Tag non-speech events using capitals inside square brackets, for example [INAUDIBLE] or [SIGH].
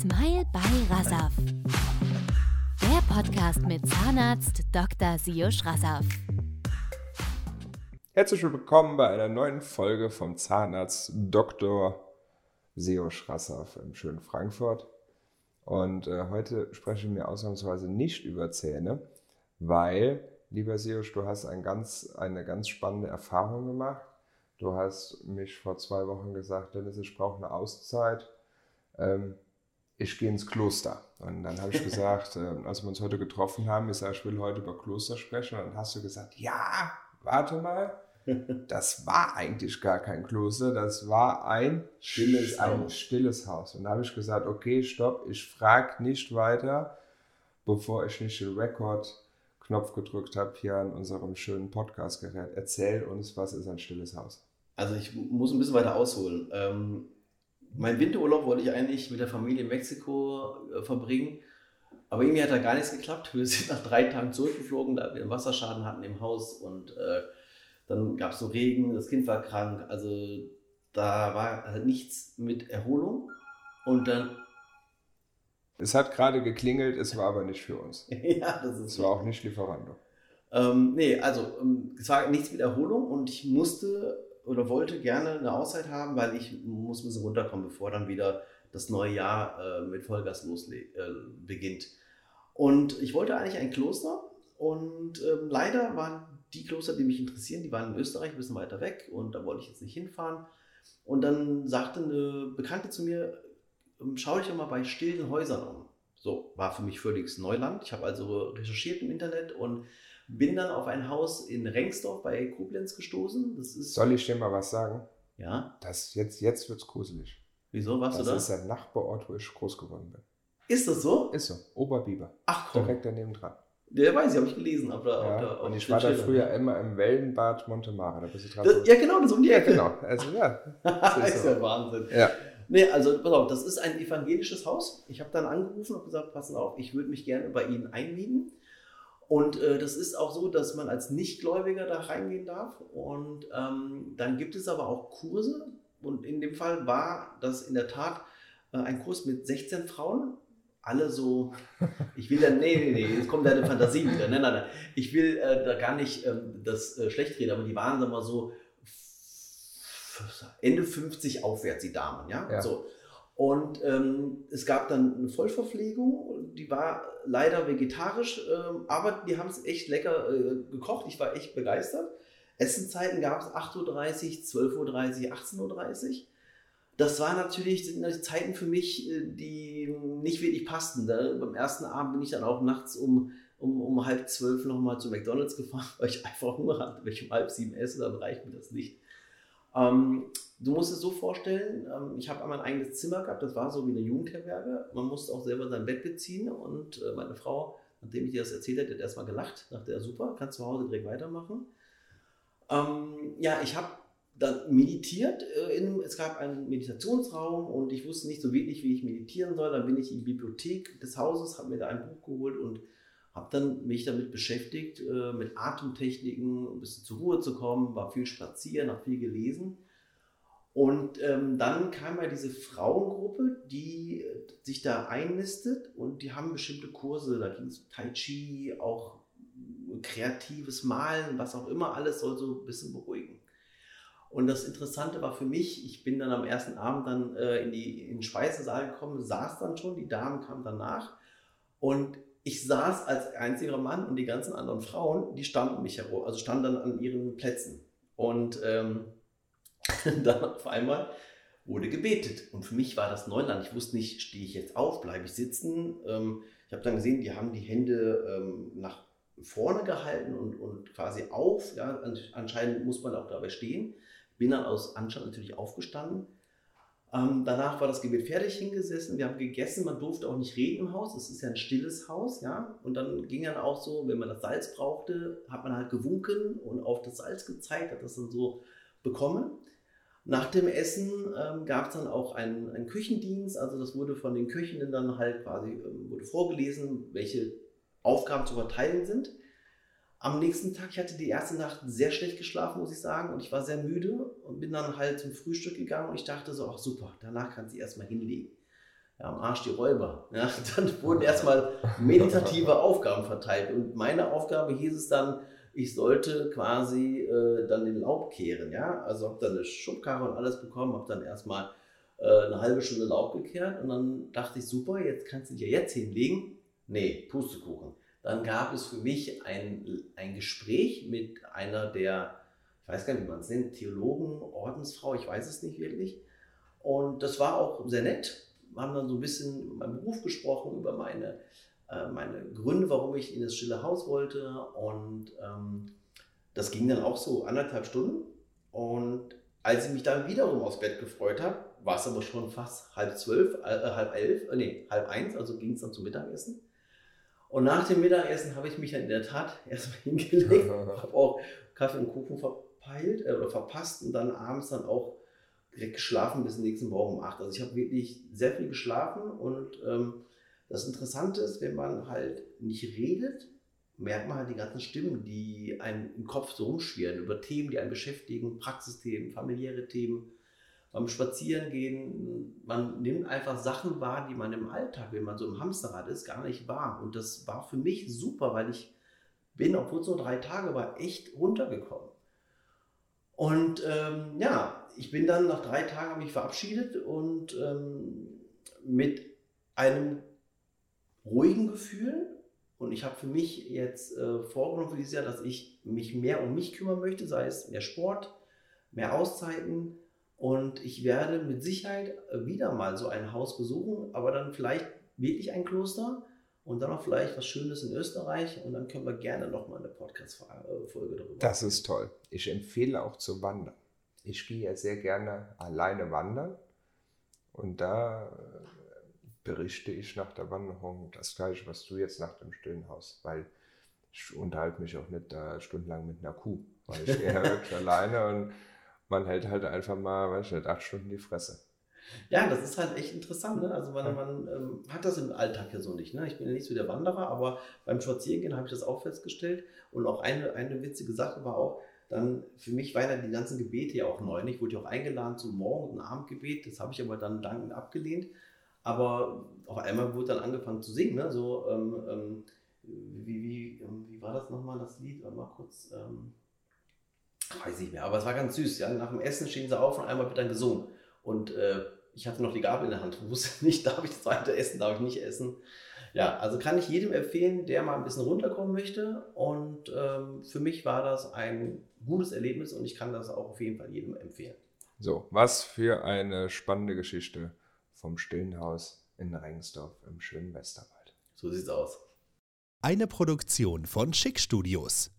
Smile bei Rasaf. Der Podcast mit Zahnarzt Dr. Siusch Rasaf. Herzlich willkommen bei einer neuen Folge vom Zahnarzt Dr. Seo Schrassaff im schönen Frankfurt. Und äh, heute sprechen wir ausnahmsweise nicht über Zähne, weil, lieber Seosch, du hast ein ganz, eine ganz spannende Erfahrung gemacht. Du hast mich vor zwei Wochen gesagt, Dennis, ich brauche eine Auszeit. Ähm, ich gehe ins Kloster. Und dann habe ich [LAUGHS] gesagt, äh, als wir uns heute getroffen haben, ich sage, ich will heute über Kloster sprechen. Und dann hast du gesagt, ja, warte mal, das war eigentlich gar kein Kloster, das war ein Stilles ein Haus. stilles Haus. Und da habe ich gesagt, okay, stopp, ich frage nicht weiter, bevor ich nicht den Record-Knopf gedrückt habe hier an unserem schönen Podcast-Gerät. Erzähl uns, was ist ein stilles Haus? Also ich muss ein bisschen weiter ausholen. Ähm, mein Winterurlaub wollte ich eigentlich mit der Familie in Mexiko äh, verbringen. Aber irgendwie hat da gar nichts geklappt. Wir [LAUGHS] sind nach drei Tagen zurückgeflogen, da wir einen Wasserschaden hatten im Haus und äh, dann gab es so Regen, das Kind war krank. Also da war halt nichts mit Erholung. Und dann, Es hat gerade geklingelt, es war aber nicht für uns. [LAUGHS] ja, das ist Es war auch nicht Lieferando. Ähm, nee, also ähm, es war nichts mit Erholung und ich musste oder wollte gerne eine Auszeit haben, weil ich muss ein bisschen runterkommen, bevor dann wieder das neue Jahr äh, mit Vollgas äh, beginnt. Und ich wollte eigentlich ein Kloster und ähm, leider waren die Kloster, die mich interessieren, die waren in Österreich ein bisschen weiter weg und da wollte ich jetzt nicht hinfahren. Und dann sagte eine Bekannte zu mir, ähm, schau dich doch mal bei stillen Häusern um. So, war für mich völlig Neuland. Ich habe also recherchiert im Internet und bin dann auf ein Haus in Rengsdorf bei Koblenz gestoßen. Das ist. Soll ich dir mal was sagen? Ja. Das jetzt, jetzt wird es gruselig. Wieso warst Das du da? ist der Nachbarort, wo ich groß geworden bin. Ist das so? Ist so, Oberbiber. Ach komm. Direkt daneben dran. Der weiß ich, habe ich gelesen. Auf der, auf der, Ja, auf und ich war da früher immer im Wellenbad Montemare. Da bist du dran. Das, ja, genau, das ist um die ja, Ecke. genau. Also, ja. [LAUGHS] das ist so. ja Wahnsinn. ja. Nee, also pass auf, das ist ein evangelisches Haus. Ich habe dann angerufen und gesagt, passen auf, ich würde mich gerne bei Ihnen einmieten. Und äh, das ist auch so, dass man als Nichtgläubiger da reingehen darf. Und ähm, dann gibt es aber auch Kurse. Und in dem Fall war das in der Tat äh, ein Kurs mit 16 Frauen. Alle so, [LAUGHS] ich will da, nee, nee, nee, jetzt kommt deine Fantasie wieder. Nein, nein, nein. Ich will äh, da gar nicht ähm, das äh, schlecht reden, aber die waren, sagen wir mal so, Ende 50 aufwärts, die Damen, ja. Ja. So. Und ähm, es gab dann eine Vollverpflegung, die war leider vegetarisch, ähm, aber die haben es echt lecker äh, gekocht. Ich war echt begeistert. Essenzeiten gab es 8.30 Uhr, 12.30 Uhr, 18.30 Uhr. Das war natürlich sind natürlich Zeiten für mich, äh, die nicht wirklich passten. Da, beim ersten Abend bin ich dann auch nachts um, um, um halb zwölf nochmal zu McDonalds gefahren, [LAUGHS] weil ich einfach Hunger hatte. Wenn ich um halb sieben esse, dann reicht mir das nicht. Ähm, du musst es so vorstellen, ähm, ich habe einmal ein eigenes Zimmer gehabt, das war so wie eine Jugendherberge. Man musste auch selber sein Bett beziehen und äh, meine Frau, nachdem ich dir das erzählt hatte, hat erstmal gelacht, dachte er, super, kannst zu Hause direkt weitermachen. Ähm, ja, ich habe dann meditiert. Äh, in, es gab einen Meditationsraum und ich wusste nicht so wirklich, wie ich meditieren soll. Dann bin ich in die Bibliothek des Hauses, habe mir da ein Buch geholt und habe dann mich damit beschäftigt, äh, mit Atemtechniken, ein bisschen zur Ruhe zu kommen, war viel spazieren, habe viel gelesen. Und ähm, dann kam ja diese Frauengruppe, die äh, sich da einnistet und die haben bestimmte Kurse, da ging es um Tai Chi, auch kreatives Malen, was auch immer, alles soll so ein bisschen beruhigen. Und das Interessante war für mich, ich bin dann am ersten Abend dann äh, in, die, in den Speisesaal gekommen, saß dann schon, die Damen kamen danach und ich saß als einziger Mann und die ganzen anderen Frauen, die standen mich herum, also standen dann an ihren Plätzen. Und ähm, [LAUGHS] dann auf einmal wurde gebetet. Und für mich war das Neuland. Ich wusste nicht, stehe ich jetzt auf, bleibe ich sitzen. Ähm, ich habe dann gesehen, die haben die Hände ähm, nach vorne gehalten und, und quasi auf. Ja, an- anscheinend muss man auch dabei stehen. Bin dann aus Anstand natürlich aufgestanden. Ähm, danach war das Gebet fertig hingesessen. Wir haben gegessen. Man durfte auch nicht reden im Haus. Es ist ja ein stilles Haus, ja. Und dann ging dann auch so, wenn man das Salz brauchte, hat man halt gewunken und auf das Salz gezeigt, hat das dann so bekommen. Nach dem Essen ähm, gab es dann auch einen, einen Küchendienst, also das wurde von den Köchinnen dann halt quasi ähm, wurde vorgelesen, welche Aufgaben zu verteilen sind. Am nächsten Tag, ich hatte die erste Nacht sehr schlecht geschlafen, muss ich sagen, und ich war sehr müde und bin dann halt zum Frühstück gegangen und ich dachte so, ach super, danach kannst du erstmal hinlegen. ja, am Arsch die Räuber. Ja, dann wurden erstmal meditative Aufgaben verteilt. Und meine Aufgabe hieß es dann, ich sollte quasi äh, dann den Laub kehren. Ja? Also habe dann eine Schubkarre und alles bekommen, habe dann erstmal äh, eine halbe Stunde Laub gekehrt und dann dachte ich, super, jetzt kannst du dich ja jetzt hinlegen. Nee, Pustekuchen. Dann gab es für mich ein, ein Gespräch mit einer der, ich weiß gar nicht, wie man es nennt, Theologen, Ordensfrau, ich weiß es nicht wirklich. Und das war auch sehr nett. Wir haben dann so ein bisschen über meinen Beruf gesprochen, über meine, meine Gründe, warum ich in das Stille Haus wollte. Und ähm, das ging dann auch so anderthalb Stunden. Und als ich mich dann wiederum aufs Bett gefreut habe, war es aber schon fast halb zwölf, äh, halb elf, äh, nee, halb eins, also ging es dann zum Mittagessen. Und nach dem Mittagessen habe ich mich dann in der Tat [LAUGHS] erstmal hingelegt, [LAUGHS] habe auch Kaffee und Kuchen verpeilt äh, oder verpasst und dann abends dann auch direkt geschlafen bis nächsten Morgen um 8. Also ich habe wirklich sehr viel geschlafen und ähm, das Interessante ist, wenn man halt nicht redet, merkt man halt die ganzen Stimmen, die einem im Kopf so rumschwirren, über Themen, die einen beschäftigen, Praxisthemen, familiäre Themen. Beim Spazierengehen, man nimmt einfach Sachen wahr, die man im Alltag, wenn man so im Hamsterrad ist, gar nicht wahr. Und das war für mich super, weil ich bin, obwohl es nur drei Tage war, echt runtergekommen. Und ähm, ja, ich bin dann nach drei Tagen mich verabschiedet und ähm, mit einem ruhigen Gefühl. Und ich habe für mich jetzt äh, vorgenommen für dieses Jahr, dass ich mich mehr um mich kümmern möchte, sei es mehr Sport, mehr Auszeiten. Und ich werde mit Sicherheit wieder mal so ein Haus besuchen, aber dann vielleicht wirklich ein Kloster und dann noch vielleicht was Schönes in Österreich. Und dann können wir gerne nochmal eine Podcast-Folge darüber Das ist toll. Ich empfehle auch zu wandern. Ich gehe ja sehr gerne alleine wandern und da äh, berichte ich nach der Wanderung das gleiche, was du jetzt nach dem stillen Haus, weil ich unterhalte mich auch nicht da stundenlang mit einer Kuh, weil ich gehe ja [LAUGHS] wirklich alleine und man hält halt einfach mal, weiß ich nicht, acht Stunden die Fresse. Ja, das ist halt echt interessant. Ne? Also man, man ähm, hat das im Alltag ja so nicht. Ne? Ich bin ja nicht so der Wanderer, aber beim Spazierengehen habe ich das auch festgestellt. Und auch eine, eine witzige Sache war auch, dann für mich waren ja die ganzen Gebete ja auch neu. Ich wurde ja auch eingeladen zum Morgen- und Abendgebet. Das habe ich aber dann dankend abgelehnt. Aber auf einmal wurde dann angefangen zu singen. Ne? So, ähm, ähm, wie, wie, ähm, wie war das nochmal, das Lied? Mal kurz, ähm, weiß ich nicht mehr. Aber es war ganz süß. Ja? Nach dem Essen stehen sie auf und einmal wird dann gesungen. Und äh, ich hatte noch die Gabel in der Hand. Ich [LAUGHS] wusste nicht, darf ich das zweite essen, darf ich nicht essen. Ja, also kann ich jedem empfehlen, der mal ein bisschen runterkommen möchte. Und ähm, für mich war das ein gutes Erlebnis und ich kann das auch auf jeden Fall jedem empfehlen. So, was für eine spannende Geschichte vom Stillen Haus in Rengsdorf im schönen Westerwald. So sieht's aus. Eine Produktion von Schick Studios.